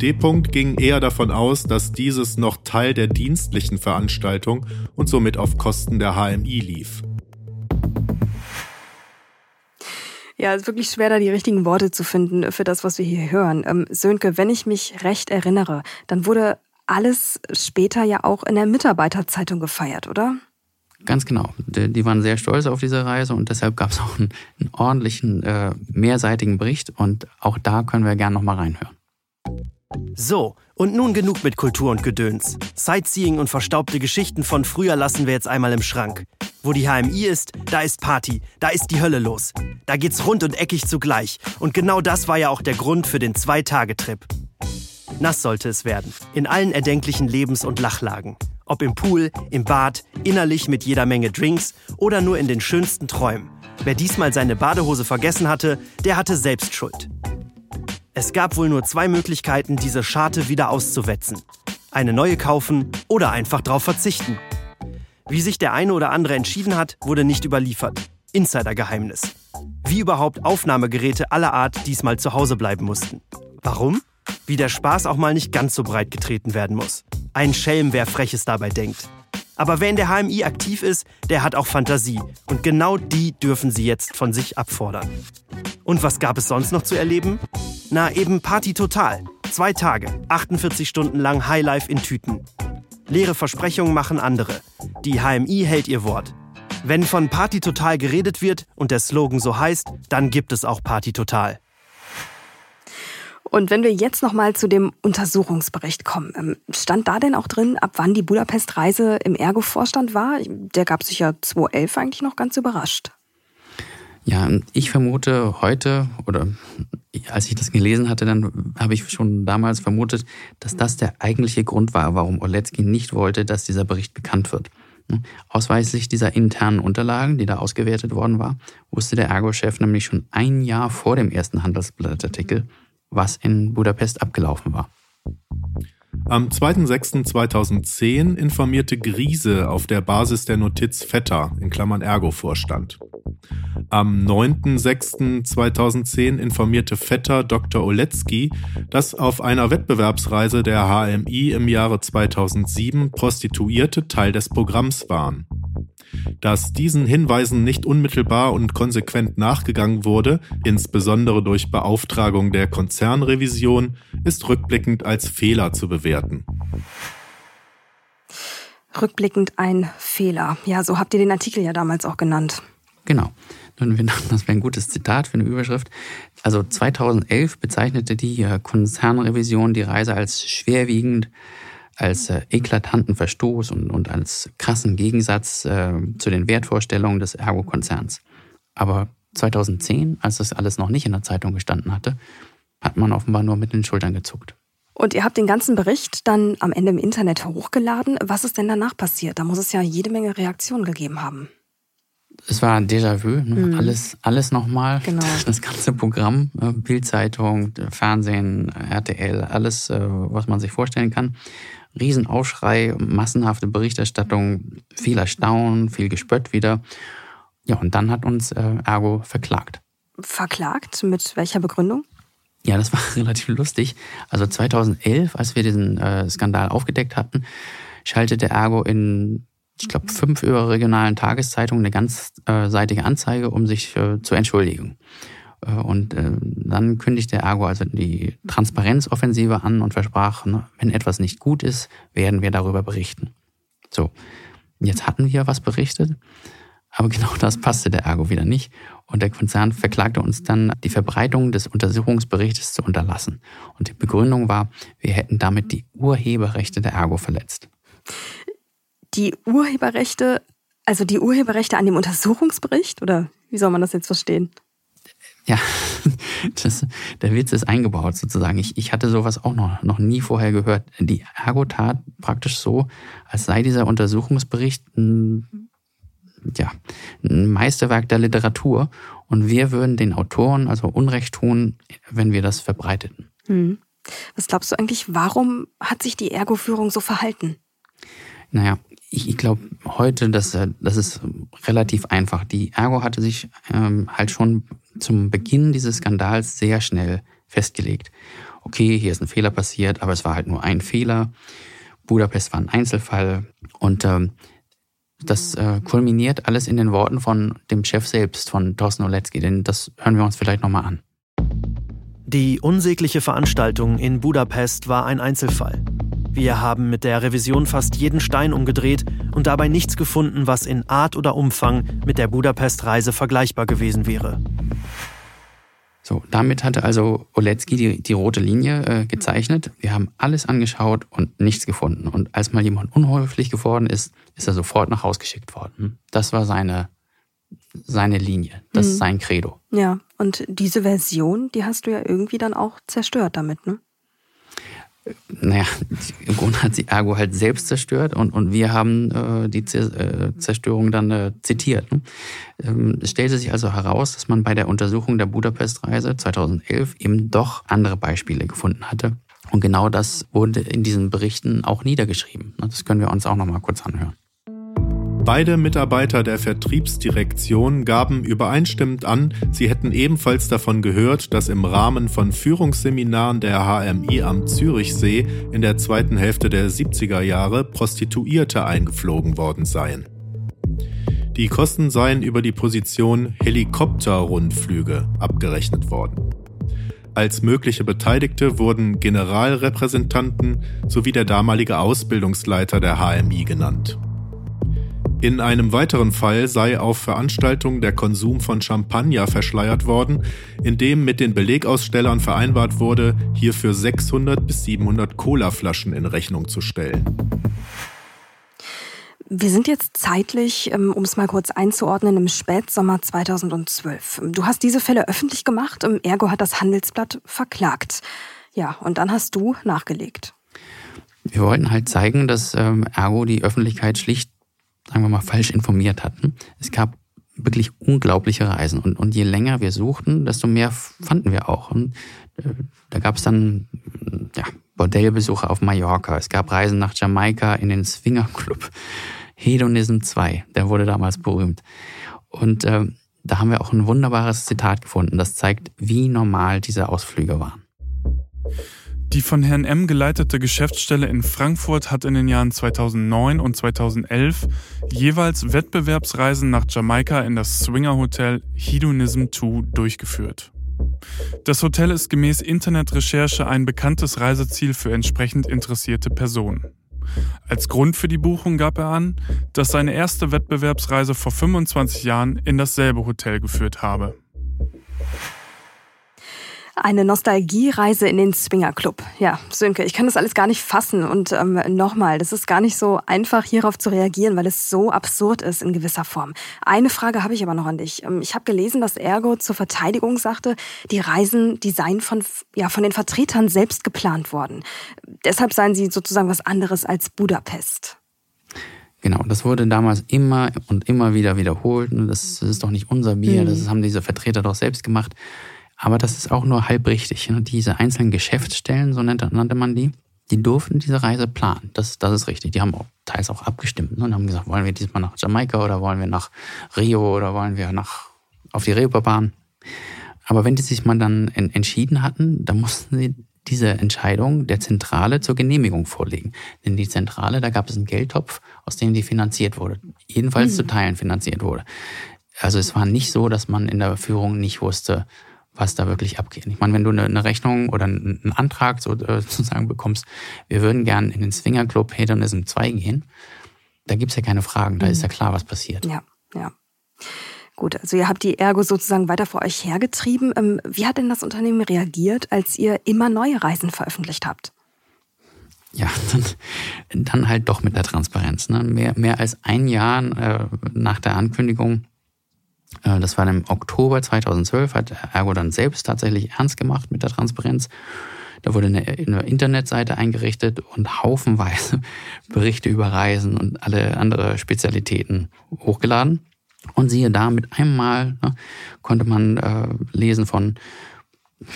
D. ging eher davon aus, dass dieses noch Teil der dienstlichen Veranstaltung und somit auf Kosten der HMI lief. Ja, es ist wirklich schwer, da die richtigen Worte zu finden für das, was wir hier hören. Ähm, Sönke, wenn ich mich recht erinnere, dann wurde alles später ja auch in der Mitarbeiterzeitung gefeiert, oder? Ganz genau. Die, waren sehr stolz auf diese Reise und deshalb gab es auch einen, einen ordentlichen, äh, mehrseitigen Bericht und auch da können wir gerne nochmal reinhören. So, und nun genug mit Kultur und Gedöns. Sightseeing und verstaubte Geschichten von früher lassen wir jetzt einmal im Schrank. Wo die HMI ist, da ist Party, da ist die Hölle los. Da geht's rund und eckig zugleich. Und genau das war ja auch der Grund für den Zwei-Tage-Trip. Nass sollte es werden, in allen erdenklichen Lebens- und Lachlagen. Ob im Pool, im Bad, innerlich mit jeder Menge Drinks oder nur in den schönsten Träumen. Wer diesmal seine Badehose vergessen hatte, der hatte selbst Schuld. Es gab wohl nur zwei Möglichkeiten, diese Scharte wieder auszuwetzen. Eine neue kaufen oder einfach drauf verzichten. Wie sich der eine oder andere entschieden hat, wurde nicht überliefert. Insidergeheimnis. Wie überhaupt Aufnahmegeräte aller Art diesmal zu Hause bleiben mussten. Warum? Wie der Spaß auch mal nicht ganz so breit getreten werden muss. Ein Schelm, wer Freches dabei denkt. Aber wer in der HMI aktiv ist, der hat auch Fantasie. Und genau die dürfen sie jetzt von sich abfordern. Und was gab es sonst noch zu erleben? Na, eben Party total. Zwei Tage, 48 Stunden lang Highlife in Tüten. Leere Versprechungen machen andere. Die HMI hält ihr Wort. Wenn von Party total geredet wird und der Slogan so heißt, dann gibt es auch Party total. Und wenn wir jetzt noch mal zu dem Untersuchungsbericht kommen, ähm, stand da denn auch drin, ab wann die Budapest-Reise im Ergo-Vorstand war? Der gab sich ja 2011 eigentlich noch ganz überrascht. Ja, ich vermute heute, oder als ich das gelesen hatte, dann habe ich schon damals vermutet, dass das der eigentliche Grund war, warum Oletzky nicht wollte, dass dieser Bericht bekannt wird. Ausweislich dieser internen Unterlagen, die da ausgewertet worden war, wusste der Ergo-Chef nämlich schon ein Jahr vor dem ersten Handelsblattartikel, was in Budapest abgelaufen war. Am 2.6.2010 informierte Griese auf der Basis der Notiz Vetter in Klammern Ergo-Vorstand. Am 9.6.2010 informierte Vetter Dr. Oletzky, dass auf einer Wettbewerbsreise der HMI im Jahre 2007 Prostituierte Teil des Programms waren. Dass diesen Hinweisen nicht unmittelbar und konsequent nachgegangen wurde, insbesondere durch Beauftragung der Konzernrevision, ist rückblickend als Fehler zu bewerten. Rückblickend ein Fehler. Ja, so habt ihr den Artikel ja damals auch genannt. Genau. Und wir dachten, das wäre ein gutes Zitat für eine Überschrift. Also 2011 bezeichnete die äh, Konzernrevision die Reise als schwerwiegend als äh, eklatanten Verstoß und, und als krassen Gegensatz äh, zu den Wertvorstellungen des Ergo-Konzerns. Aber 2010, als das alles noch nicht in der Zeitung gestanden hatte, hat man offenbar nur mit den Schultern gezuckt. Und ihr habt den ganzen Bericht dann am Ende im Internet hochgeladen. Was ist denn danach passiert? Da muss es ja jede Menge Reaktionen gegeben haben. Es war ein Déjà-vu, ne? mhm. alles, alles nochmal. Genau. Das ganze Programm, äh, Bildzeitung, Fernsehen, RTL, alles, äh, was man sich vorstellen kann. Riesenaufschrei, massenhafte Berichterstattung, viel Erstaunen, viel Gespött wieder. Ja, und dann hat uns äh, Ergo verklagt. Verklagt? Mit welcher Begründung? Ja, das war relativ lustig. Also 2011, als wir diesen äh, Skandal aufgedeckt hatten, schaltete Ergo in, ich glaube, fünf überregionalen Tageszeitungen eine ganzseitige Anzeige, um sich äh, zu entschuldigen. Äh, und äh, dann kündigte Ergo also die Transparenzoffensive an und versprach, ne, wenn etwas nicht gut ist, werden wir darüber berichten. So, jetzt hatten wir was berichtet, aber genau das passte der Ergo wieder nicht. Und der Konzern verklagte uns dann, die Verbreitung des Untersuchungsberichtes zu unterlassen. Und die Begründung war, wir hätten damit die Urheberrechte der Ergo verletzt. Die Urheberrechte, also die Urheberrechte an dem Untersuchungsbericht? Oder wie soll man das jetzt verstehen? Ja, das, der Witz ist eingebaut sozusagen. Ich, ich hatte sowas auch noch, noch nie vorher gehört. Die Ergo tat praktisch so, als sei dieser Untersuchungsbericht ein, ja, ein Meisterwerk der Literatur und wir würden den Autoren also Unrecht tun, wenn wir das verbreiteten. Hm. Was glaubst du eigentlich, warum hat sich die Ergo-Führung so verhalten? Naja, ich, ich glaube heute, dass das ist relativ einfach. Die Ergo hatte sich ähm, halt schon zum Beginn dieses Skandals sehr schnell festgelegt. Okay, hier ist ein Fehler passiert, aber es war halt nur ein Fehler. Budapest war ein Einzelfall und ähm, das äh, kulminiert alles in den Worten von dem Chef selbst, von Thorsten Oletzky, denn das hören wir uns vielleicht nochmal an. Die unsägliche Veranstaltung in Budapest war ein Einzelfall. Wir haben mit der Revision fast jeden Stein umgedreht und dabei nichts gefunden, was in Art oder Umfang mit der Budapest-Reise vergleichbar gewesen wäre. So, damit hatte also Oletzky die, die rote Linie äh, gezeichnet. Wir haben alles angeschaut und nichts gefunden. Und als mal jemand unhöflich geworden ist, ist er sofort nach Hause geschickt worden. Das war seine, seine Linie. Das mhm. ist sein Credo. Ja, und diese Version, die hast du ja irgendwie dann auch zerstört damit, ne? Naja, im Grunde hat sie Ergo halt selbst zerstört und, und wir haben äh, die äh, Zerstörung dann äh, zitiert. Ne? Ähm, es stellte sich also heraus, dass man bei der Untersuchung der Budapest-Reise 2011 eben doch andere Beispiele gefunden hatte. Und genau das wurde in diesen Berichten auch niedergeschrieben. Das können wir uns auch noch mal kurz anhören. Beide Mitarbeiter der Vertriebsdirektion gaben übereinstimmend an, sie hätten ebenfalls davon gehört, dass im Rahmen von Führungsseminaren der HMI am Zürichsee in der zweiten Hälfte der 70er Jahre Prostituierte eingeflogen worden seien. Die Kosten seien über die Position Helikopterrundflüge abgerechnet worden. Als mögliche Beteiligte wurden Generalrepräsentanten sowie der damalige Ausbildungsleiter der HMI genannt. In einem weiteren Fall sei auf Veranstaltungen der Konsum von Champagner verschleiert worden, in dem mit den Belegausstellern vereinbart wurde, hierfür 600 bis 700 Colaflaschen in Rechnung zu stellen. Wir sind jetzt zeitlich, ähm, um es mal kurz einzuordnen, im Spätsommer 2012. Du hast diese Fälle öffentlich gemacht, ergo hat das Handelsblatt verklagt. Ja, und dann hast du nachgelegt. Wir wollten halt zeigen, dass ähm, Ergo die Öffentlichkeit schlicht sagen wir mal, falsch informiert hatten. Es gab wirklich unglaubliche Reisen. Und, und je länger wir suchten, desto mehr fanden wir auch. Und äh, da gab es dann ja, Bordellbesuche auf Mallorca. Es gab Reisen nach Jamaika in den Swingerclub. Hedonism 2, der wurde damals berühmt. Und äh, da haben wir auch ein wunderbares Zitat gefunden, das zeigt, wie normal diese Ausflüge waren. Die von Herrn M. geleitete Geschäftsstelle in Frankfurt hat in den Jahren 2009 und 2011 jeweils Wettbewerbsreisen nach Jamaika in das Swinger Hotel Hedonism 2 durchgeführt. Das Hotel ist gemäß Internetrecherche ein bekanntes Reiseziel für entsprechend interessierte Personen. Als Grund für die Buchung gab er an, dass seine erste Wettbewerbsreise vor 25 Jahren in dasselbe Hotel geführt habe. Eine Nostalgiereise in den Swingerclub. Ja, Sönke, ich kann das alles gar nicht fassen. Und ähm, nochmal, das ist gar nicht so einfach, hierauf zu reagieren, weil es so absurd ist in gewisser Form. Eine Frage habe ich aber noch an dich. Ähm, ich habe gelesen, dass Ergo zur Verteidigung sagte, die Reisen, die seien von, ja, von den Vertretern selbst geplant worden. Deshalb seien sie sozusagen was anderes als Budapest. Genau, das wurde damals immer und immer wieder wiederholt. Das ist doch nicht unser Bier, mhm. das haben diese Vertreter doch selbst gemacht. Aber das ist auch nur halb richtig. Diese einzelnen Geschäftsstellen, so nannte man die, die durften diese Reise planen. Das, das ist richtig. Die haben auch teils auch abgestimmt ne? und haben gesagt, wollen wir diesmal nach Jamaika oder wollen wir nach Rio oder wollen wir nach auf die Reeperbahn. Aber wenn die sich mal dann entschieden hatten, dann mussten sie diese Entscheidung der Zentrale zur Genehmigung vorlegen. Denn die Zentrale, da gab es einen Geldtopf, aus dem die finanziert wurde. Jedenfalls mhm. zu Teilen finanziert wurde. Also es war nicht so, dass man in der Führung nicht wusste, was da wirklich abgeht. Ich meine, wenn du eine, Rechnung oder einen Antrag äh, sozusagen bekommst, wir würden gern in den Swinger Club Hedonism 2 gehen, da gibt's ja keine Fragen, da mhm. ist ja klar, was passiert. Ja, ja. Gut, also ihr habt die Ergo sozusagen weiter vor euch hergetrieben. Ähm, wie hat denn das Unternehmen reagiert, als ihr immer neue Reisen veröffentlicht habt? Ja, dann, dann halt doch mit der Transparenz. Ne? Mehr, mehr als ein Jahr äh, nach der Ankündigung das war im Oktober 2012, hat Ergo dann selbst tatsächlich ernst gemacht mit der Transparenz. Da wurde eine, eine, Internetseite eingerichtet und haufenweise Berichte über Reisen und alle andere Spezialitäten hochgeladen. Und siehe da, mit einem Mal ne, konnte man äh, lesen von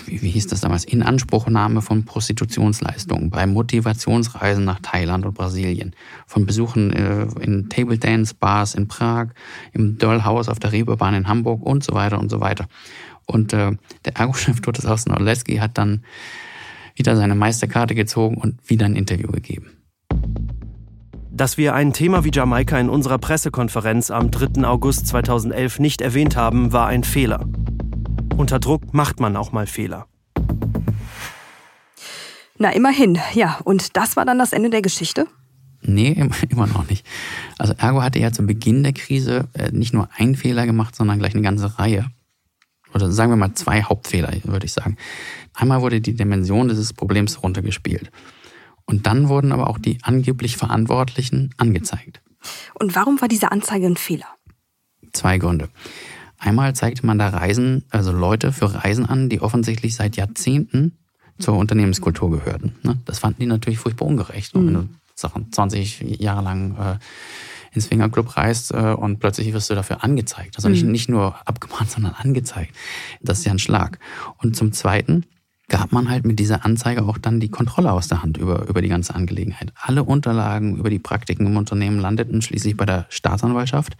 wie, wie hieß das damals, Inanspruchnahme von Prostitutionsleistungen bei Motivationsreisen nach Thailand und Brasilien, von Besuchen äh, in Table Dance Bars in Prag, im Dollhaus auf der Reeperbahn in Hamburg und so weiter und so weiter. Und äh, der Ergo-Chef Totes Oleski hat dann wieder seine Meisterkarte gezogen und wieder ein Interview gegeben. Dass wir ein Thema wie Jamaika in unserer Pressekonferenz am 3. August 2011 nicht erwähnt haben, war ein Fehler. Unter Druck macht man auch mal Fehler. Na, immerhin. Ja, und das war dann das Ende der Geschichte? Nee, immer noch nicht. Also Ergo hatte ja zu Beginn der Krise äh, nicht nur einen Fehler gemacht, sondern gleich eine ganze Reihe. Oder sagen wir mal zwei Hauptfehler, würde ich sagen. Einmal wurde die Dimension dieses Problems runtergespielt. Und dann wurden aber auch die angeblich Verantwortlichen angezeigt. Und warum war diese Anzeige ein Fehler? Zwei Gründe. Einmal zeigte man da Reisen, also Leute für Reisen an, die offensichtlich seit Jahrzehnten zur Unternehmenskultur gehörten. Ne? Das fanden die natürlich furchtbar ungerecht. Und wenn du Sachen 20 Jahre lang äh, ins Fingerclub reist äh, und plötzlich wirst du dafür angezeigt. Also nicht, mhm. nicht nur abgemahnt, sondern angezeigt. Das ist ja ein Schlag. Und zum Zweiten gab man halt mit dieser Anzeige auch dann die Kontrolle aus der Hand über, über die ganze Angelegenheit. Alle Unterlagen über die Praktiken im Unternehmen landeten schließlich bei der Staatsanwaltschaft.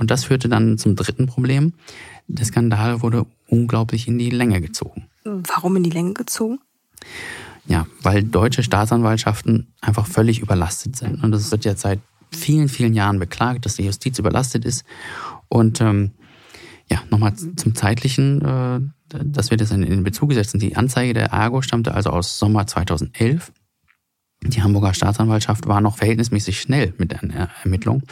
Und das führte dann zum dritten Problem. Der Skandal wurde unglaublich in die Länge gezogen. Warum in die Länge gezogen? Ja, weil deutsche Staatsanwaltschaften einfach völlig überlastet sind. Und das wird jetzt seit vielen, vielen Jahren beklagt, dass die Justiz überlastet ist. Und ähm, ja, nochmal zum zeitlichen, äh, dass wir das in, in Bezug setzen. Die Anzeige der Argo stammte also aus Sommer 2011. Die Hamburger Staatsanwaltschaft war noch verhältnismäßig schnell mit der Ermittlung.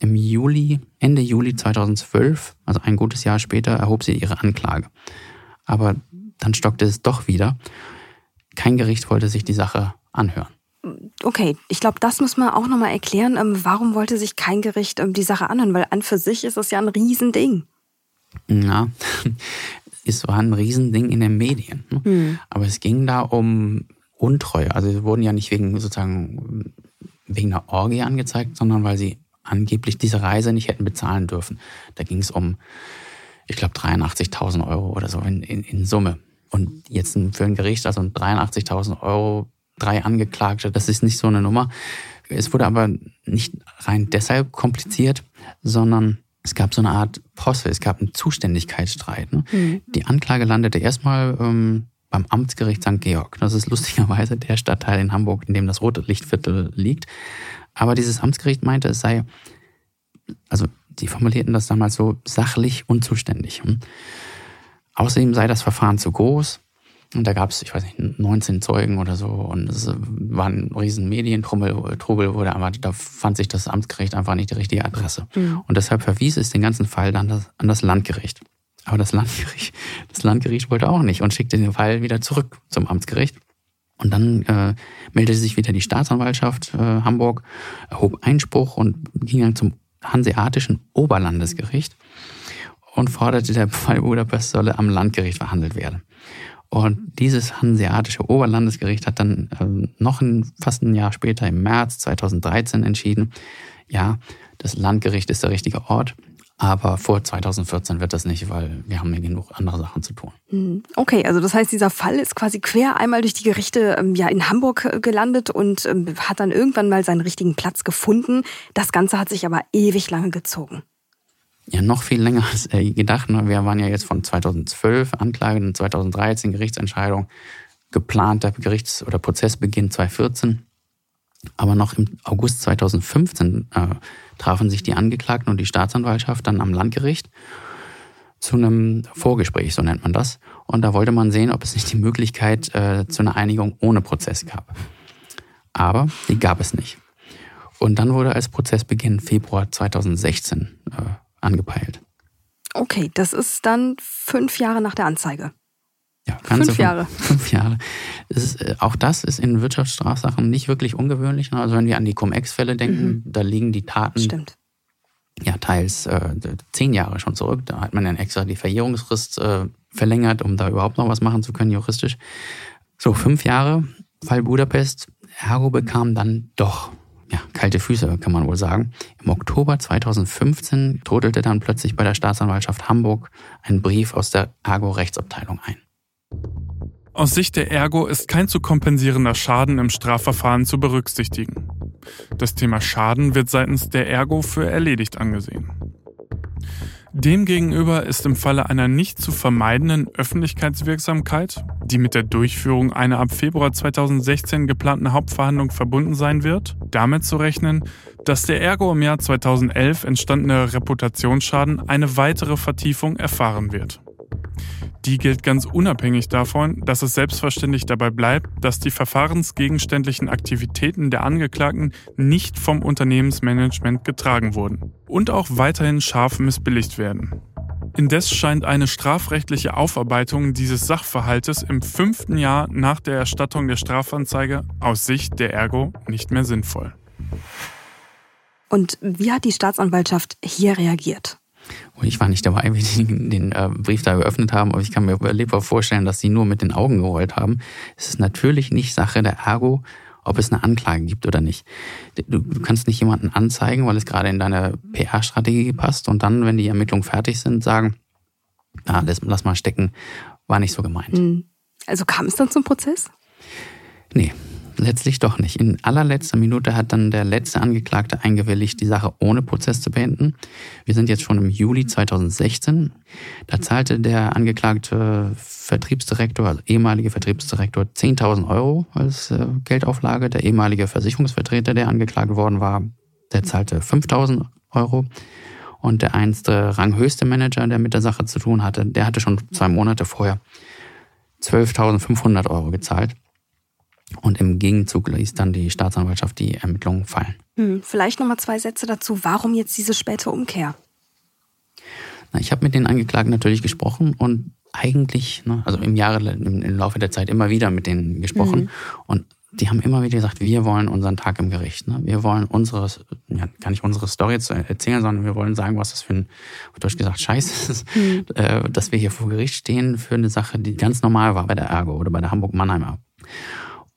Im Juli, Ende Juli 2012, also ein gutes Jahr später, erhob sie ihre Anklage. Aber dann stockte es doch wieder. Kein Gericht wollte sich die Sache anhören. Okay, ich glaube, das muss man auch nochmal erklären. Ähm, warum wollte sich kein Gericht ähm, die Sache anhören? Weil an für sich ist das ja ein Riesending. Ja, es war ein Riesending in den Medien. Ne? Hm. Aber es ging da um Untreue. Also sie wurden ja nicht wegen sozusagen wegen einer Orgie angezeigt, sondern weil sie angeblich diese Reise nicht hätten bezahlen dürfen. Da ging es um, ich glaube, 83.000 Euro oder so in, in, in Summe. Und jetzt für ein Gericht, also 83.000 Euro drei Angeklagte. Das ist nicht so eine Nummer. Es wurde aber nicht rein deshalb kompliziert, sondern es gab so eine Art Posse, es gab einen Zuständigkeitsstreit. Ne? Mhm. Die Anklage landete erstmal ähm, beim Amtsgericht St. Georg. Das ist lustigerweise der Stadtteil in Hamburg, in dem das Rote Lichtviertel liegt. Aber dieses Amtsgericht meinte, es sei, also die formulierten das damals so, sachlich unzuständig. Hm? Außerdem sei das Verfahren zu groß, und da gab es, ich weiß nicht, 19 Zeugen oder so. Und es war ein riesen Medientrubel, Trubel wurde, aber da fand sich das Amtsgericht einfach nicht die richtige Adresse. Mhm. Und deshalb verwies es den ganzen Fall dann das, an das Landgericht. Aber das Landgericht, das Landgericht wollte auch nicht und schickte den Fall wieder zurück zum Amtsgericht. Und dann äh, meldete sich wieder die Staatsanwaltschaft äh, Hamburg, erhob Einspruch und ging dann zum Hanseatischen Oberlandesgericht und forderte, der Fall Budapest solle am Landgericht verhandelt werden. Und dieses hanseatische Oberlandesgericht hat dann äh, noch ein, fast ein Jahr später, im März 2013, entschieden, ja, das Landgericht ist der richtige Ort. Aber vor 2014 wird das nicht, weil wir haben ja genug andere Sachen zu tun. Hm, okay, also das heißt, dieser Fall ist quasi quer einmal durch die Gerichte ähm, ja in Hamburg äh, gelandet und ähm, hat dann irgendwann mal seinen richtigen Platz gefunden. Das Ganze hat sich aber ewig lange gezogen ja noch viel länger als äh, gedacht. Ne? Wir waren ja jetzt von 2012 Anklage, dann 2013 Gerichtsentscheidung, geplanter Gerichts- oder Prozessbeginn 2014. Aber noch im August 2015 äh, trafen sich die Angeklagten und die Staatsanwaltschaft dann am Landgericht zu einem Vorgespräch, so nennt man das. Und da wollte man sehen, ob es nicht die Möglichkeit äh, zu einer Einigung ohne Prozess gab. Aber die gab es nicht. Und dann wurde als Prozessbeginn Februar 2016 äh, angepeilt. Okay, das ist dann fünf Jahre nach der Anzeige. Ja, fünf Jahre. Fünf Jahre. Ist, äh, auch das ist in Wirtschaftsstrafsachen nicht wirklich ungewöhnlich. Also wenn wir an die Cum-Ex-Fälle denken, mhm. da liegen die Taten Stimmt. ja teils äh, zehn Jahre schon zurück. Da hat man dann extra die Verjährungsfrist äh, verlängert, um da überhaupt noch was machen zu können juristisch. So, fünf Jahre, Fall Budapest. Ergo bekam dann doch ja, kalte Füße, kann man wohl sagen. Im Oktober 2015 trudelte dann plötzlich bei der Staatsanwaltschaft Hamburg ein Brief aus der Ergo-Rechtsabteilung ein. Aus Sicht der Ergo ist kein zu kompensierender Schaden im Strafverfahren zu berücksichtigen. Das Thema Schaden wird seitens der Ergo für erledigt angesehen. Demgegenüber ist im Falle einer nicht zu vermeidenden Öffentlichkeitswirksamkeit, die mit der Durchführung einer ab Februar 2016 geplanten Hauptverhandlung verbunden sein wird, damit zu rechnen, dass der Ergo im Jahr 2011 entstandene Reputationsschaden eine weitere Vertiefung erfahren wird. Die gilt ganz unabhängig davon, dass es selbstverständlich dabei bleibt, dass die verfahrensgegenständlichen Aktivitäten der Angeklagten nicht vom Unternehmensmanagement getragen wurden und auch weiterhin scharf missbilligt werden. Indes scheint eine strafrechtliche Aufarbeitung dieses Sachverhaltes im fünften Jahr nach der Erstattung der Strafanzeige aus Sicht der Ergo nicht mehr sinnvoll. Und wie hat die Staatsanwaltschaft hier reagiert? Ich war nicht dabei, wie sie den äh, Brief da geöffnet haben, aber ich kann mir lebbar vorstellen, dass sie nur mit den Augen gerollt haben. Es ist natürlich nicht Sache der Ergo, ob es eine Anklage gibt oder nicht. Du, du kannst nicht jemanden anzeigen, weil es gerade in deine PR-Strategie passt und dann, wenn die Ermittlungen fertig sind, sagen, ah, lass, lass mal stecken, war nicht so gemeint. Hm. Also kam es dann zum Prozess? Nee, letztlich doch nicht. In allerletzter Minute hat dann der letzte Angeklagte eingewilligt, die Sache ohne Prozess zu beenden. Wir sind jetzt schon im Juli 2016. Da zahlte der angeklagte Vertriebsdirektor, also ehemalige Vertriebsdirektor, 10.000 Euro als äh, Geldauflage. Der ehemalige Versicherungsvertreter, der angeklagt worden war, der zahlte 5.000 Euro. Und der einste ranghöchste Manager, der mit der Sache zu tun hatte, der hatte schon zwei Monate vorher 12.500 Euro gezahlt. Und im Gegenzug ließ dann die Staatsanwaltschaft die Ermittlungen fallen. Hm, vielleicht nochmal zwei Sätze dazu. Warum jetzt diese späte Umkehr? Na, ich habe mit den Angeklagten natürlich gesprochen und eigentlich, ne, also im Jahre, im, im, Laufe der Zeit immer wieder mit denen gesprochen. Mhm. Und die haben immer wieder gesagt, wir wollen unseren Tag im Gericht. Ne? Wir wollen unsere, ja, gar nicht unsere Story zu erzählen, sondern wir wollen sagen, was das für ein, auf Deutsch gesagt, Scheiß ist, mhm. äh, dass wir hier vor Gericht stehen für eine Sache, die ganz normal war bei der Ergo oder bei der Hamburg-Mannheimer.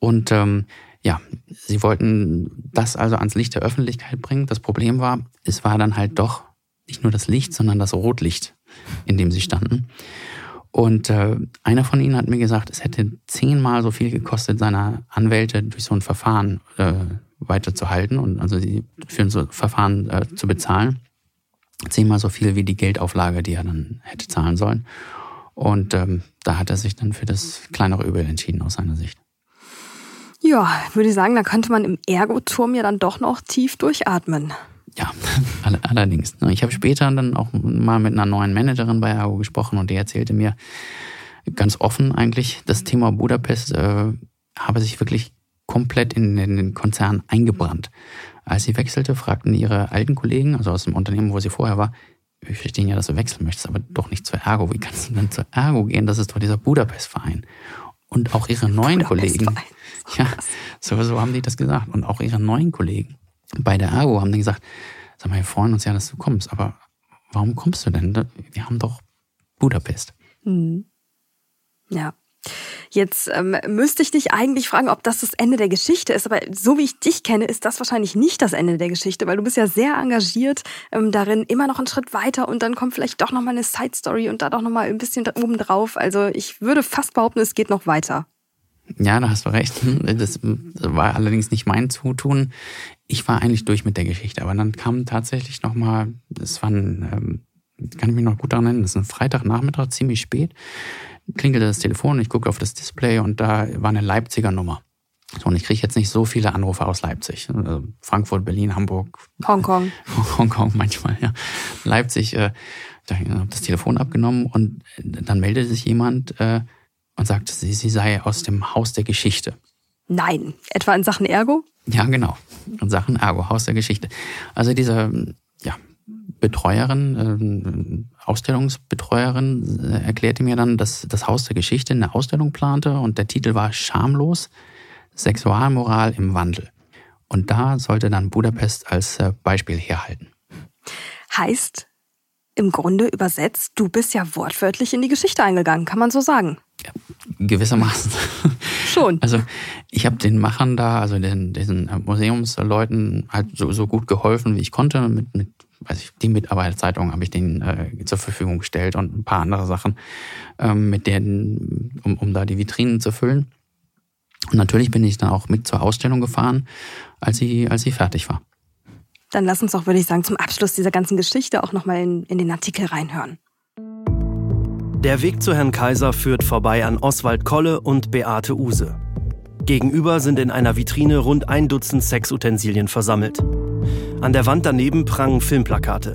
Und ähm, ja, sie wollten das also ans Licht der Öffentlichkeit bringen. Das Problem war, es war dann halt doch nicht nur das Licht, sondern das Rotlicht, in dem sie standen. Und äh, einer von ihnen hat mir gesagt, es hätte zehnmal so viel gekostet, seine Anwälte durch so ein Verfahren äh, weiterzuhalten und also sie für so ein Verfahren äh, zu bezahlen. Zehnmal so viel wie die Geldauflage, die er dann hätte zahlen sollen. Und ähm, da hat er sich dann für das kleinere Übel entschieden aus seiner Sicht. Ja, würde ich sagen, da könnte man im Ergoturm ja dann doch noch tief durchatmen. Ja, allerdings. Ich habe später dann auch mal mit einer neuen Managerin bei Ergo gesprochen und die erzählte mir ganz offen eigentlich, das Thema Budapest äh, habe sich wirklich komplett in den Konzern eingebrannt. Als sie wechselte, fragten ihre alten Kollegen, also aus dem Unternehmen, wo sie vorher war, wir verstehen ja, dass du wechseln möchtest, aber doch nicht zur Ergo. Wie kannst du denn zur Ergo gehen? Das ist doch dieser Budapest-Verein. Und auch ihre neuen Kollegen. Ja, so, so haben die das gesagt. Und auch ihre neuen Kollegen bei der Ergo haben die gesagt, sag mal, wir freuen uns ja, dass du kommst, aber warum kommst du denn? Wir haben doch Budapest. Hm. Ja. Jetzt ähm, müsste ich dich eigentlich fragen, ob das das Ende der Geschichte ist. Aber so wie ich dich kenne, ist das wahrscheinlich nicht das Ende der Geschichte, weil du bist ja sehr engagiert ähm, darin, immer noch einen Schritt weiter und dann kommt vielleicht doch nochmal eine Side Story und da doch nochmal ein bisschen oben drauf. Also ich würde fast behaupten, es geht noch weiter. Ja, da hast du recht. Das war allerdings nicht mein Zutun. Ich war eigentlich durch mit der Geschichte, aber dann kam tatsächlich nochmal, das war ein, ähm, kann ich mich noch gut daran erinnern, das ist ein Freitagnachmittag, ziemlich spät, klingelte das Telefon, ich gucke auf das Display und da war eine Leipziger Nummer. So, und ich kriege jetzt nicht so viele Anrufe aus Leipzig. Also Frankfurt, Berlin, Hamburg. Hongkong. Hongkong manchmal, ja. Leipzig, äh, ich habe das Telefon abgenommen und dann meldete sich jemand, äh, und sagte, sie, sie sei aus dem Haus der Geschichte. Nein, etwa in Sachen Ergo? Ja, genau. In Sachen Ergo, Haus der Geschichte. Also diese ja, Betreuerin, äh, Ausstellungsbetreuerin äh, erklärte mir dann, dass das Haus der Geschichte eine Ausstellung plante und der Titel war Schamlos, Sexualmoral im Wandel. Und da sollte dann Budapest als äh, Beispiel herhalten. Heißt, im Grunde übersetzt, du bist ja wortwörtlich in die Geschichte eingegangen, kann man so sagen. Ja, gewissermaßen. Schon. Also ich habe den Machern da, also den, diesen Museumsleuten halt so, so gut geholfen, wie ich konnte. Mit, mit weiß ich, die Mitarbeiterzeitung habe ich denen äh, zur Verfügung gestellt und ein paar andere Sachen, ähm, mit denen, um, um da die Vitrinen zu füllen. Und natürlich bin ich dann auch mit zur Ausstellung gefahren, als sie, als sie fertig war. Dann lass uns auch, würde ich sagen, zum Abschluss dieser ganzen Geschichte auch nochmal in, in den Artikel reinhören. Der Weg zu Herrn Kaiser führt vorbei an Oswald Kolle und Beate Use. Gegenüber sind in einer Vitrine rund ein Dutzend Sexutensilien versammelt. An der Wand daneben prangen Filmplakate.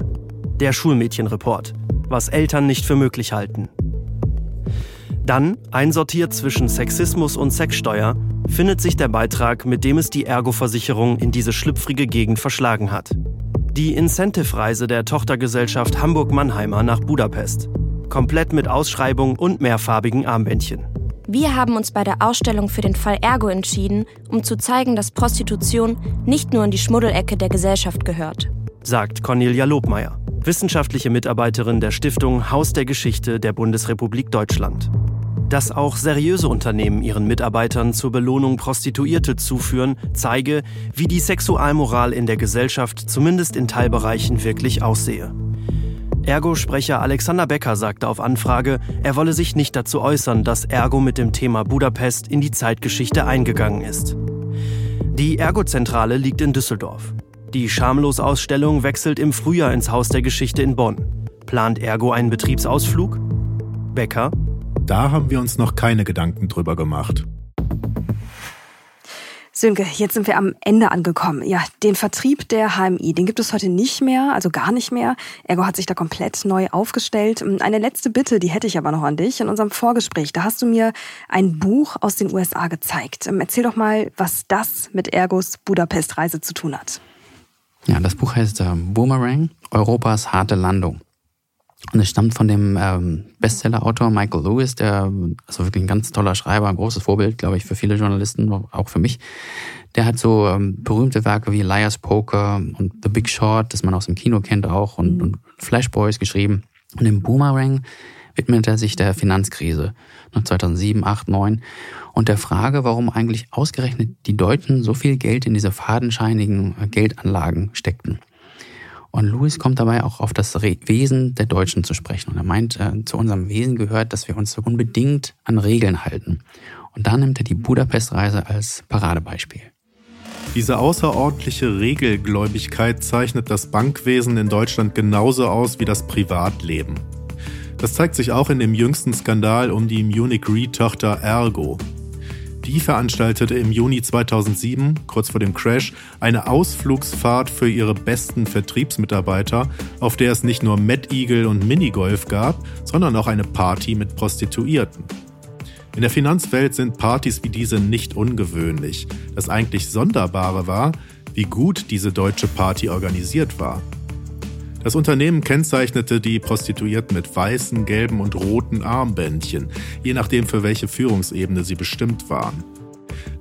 Der Schulmädchenreport, was Eltern nicht für möglich halten. Dann, einsortiert zwischen Sexismus und Sexsteuer, findet sich der Beitrag, mit dem es die Ergo-Versicherung in diese schlüpfrige Gegend verschlagen hat. Die Incentive-Reise der Tochtergesellschaft Hamburg-Mannheimer nach Budapest. Komplett mit Ausschreibung und mehrfarbigen Armbändchen. Wir haben uns bei der Ausstellung für den Fall Ergo entschieden, um zu zeigen, dass Prostitution nicht nur in die Schmuddelecke der Gesellschaft gehört. Sagt Cornelia Lobmeier, wissenschaftliche Mitarbeiterin der Stiftung Haus der Geschichte der Bundesrepublik Deutschland. Dass auch seriöse Unternehmen ihren Mitarbeitern zur Belohnung Prostituierte zuführen, zeige, wie die Sexualmoral in der Gesellschaft zumindest in Teilbereichen wirklich aussehe. Ergo-Sprecher Alexander Becker sagte auf Anfrage, er wolle sich nicht dazu äußern, dass Ergo mit dem Thema Budapest in die Zeitgeschichte eingegangen ist. Die Ergo-Zentrale liegt in Düsseldorf. Die Schamlos-Ausstellung wechselt im Frühjahr ins Haus der Geschichte in Bonn. Plant Ergo einen Betriebsausflug? Becker? Da haben wir uns noch keine Gedanken drüber gemacht. Sönke, jetzt sind wir am Ende angekommen. Ja, den Vertrieb der HMI, den gibt es heute nicht mehr, also gar nicht mehr. Ergo hat sich da komplett neu aufgestellt. Eine letzte Bitte, die hätte ich aber noch an dich. In unserem Vorgespräch, da hast du mir ein Buch aus den USA gezeigt. Ähm, erzähl doch mal, was das mit Ergos Budapest-Reise zu tun hat. Ja, das Buch heißt äh, Boomerang, Europas harte Landung. Und es stammt von dem ähm, Bestseller-Autor Michael Lewis, der also wirklich ein ganz toller Schreiber, ein großes Vorbild, glaube ich, für viele Journalisten, auch für mich. Der hat so ähm, berühmte Werke wie Liar's Poker und The Big Short, das man aus dem Kino kennt auch, und, mhm. und Flash Boys geschrieben. Und im Boomerang widmet er sich der Finanzkrise 2007, 8, 9 und der Frage, warum eigentlich ausgerechnet die Deutschen so viel Geld in diese fadenscheinigen äh, Geldanlagen steckten. Und Louis kommt dabei auch auf das Wesen der Deutschen zu sprechen. Und er meint, äh, zu unserem Wesen gehört, dass wir uns so unbedingt an Regeln halten. Und da nimmt er die Budapest-Reise als Paradebeispiel. Diese außerordentliche Regelgläubigkeit zeichnet das Bankwesen in Deutschland genauso aus wie das Privatleben. Das zeigt sich auch in dem jüngsten Skandal um die Munich Re-Tochter Ergo. Die veranstaltete im Juni 2007, kurz vor dem Crash, eine Ausflugsfahrt für ihre besten Vertriebsmitarbeiter, auf der es nicht nur Mad Eagle und Minigolf gab, sondern auch eine Party mit Prostituierten. In der Finanzwelt sind Partys wie diese nicht ungewöhnlich. Das eigentlich Sonderbare war, wie gut diese deutsche Party organisiert war. Das Unternehmen kennzeichnete die Prostituierten mit weißen, gelben und roten Armbändchen, je nachdem für welche Führungsebene sie bestimmt waren.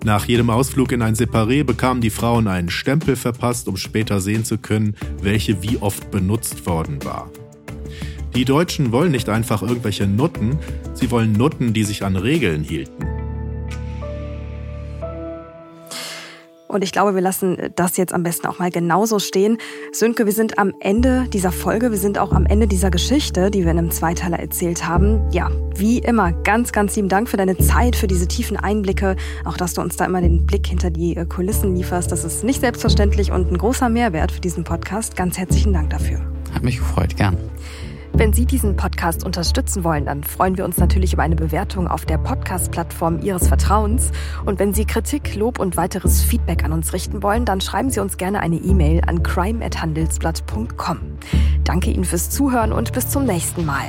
Nach jedem Ausflug in ein Separé bekamen die Frauen einen Stempel verpasst, um später sehen zu können, welche wie oft benutzt worden war. Die Deutschen wollen nicht einfach irgendwelche Nutten, sie wollen Nutten, die sich an Regeln hielten. Und ich glaube, wir lassen das jetzt am besten auch mal genauso stehen. Sönke, wir sind am Ende dieser Folge, wir sind auch am Ende dieser Geschichte, die wir in einem Zweiteiler erzählt haben. Ja, wie immer, ganz, ganz lieben Dank für deine Zeit, für diese tiefen Einblicke. Auch, dass du uns da immer den Blick hinter die äh, Kulissen lieferst. Das ist nicht selbstverständlich und ein großer Mehrwert für diesen Podcast. Ganz herzlichen Dank dafür. Hat mich gefreut, gern. Wenn Sie diesen Podcast unterstützen wollen, dann freuen wir uns natürlich über eine Bewertung auf der Podcast-Plattform Ihres Vertrauens. Und wenn Sie Kritik, Lob und weiteres Feedback an uns richten wollen, dann schreiben Sie uns gerne eine E-Mail an crime@handelsblatt.com. Danke Ihnen fürs Zuhören und bis zum nächsten Mal.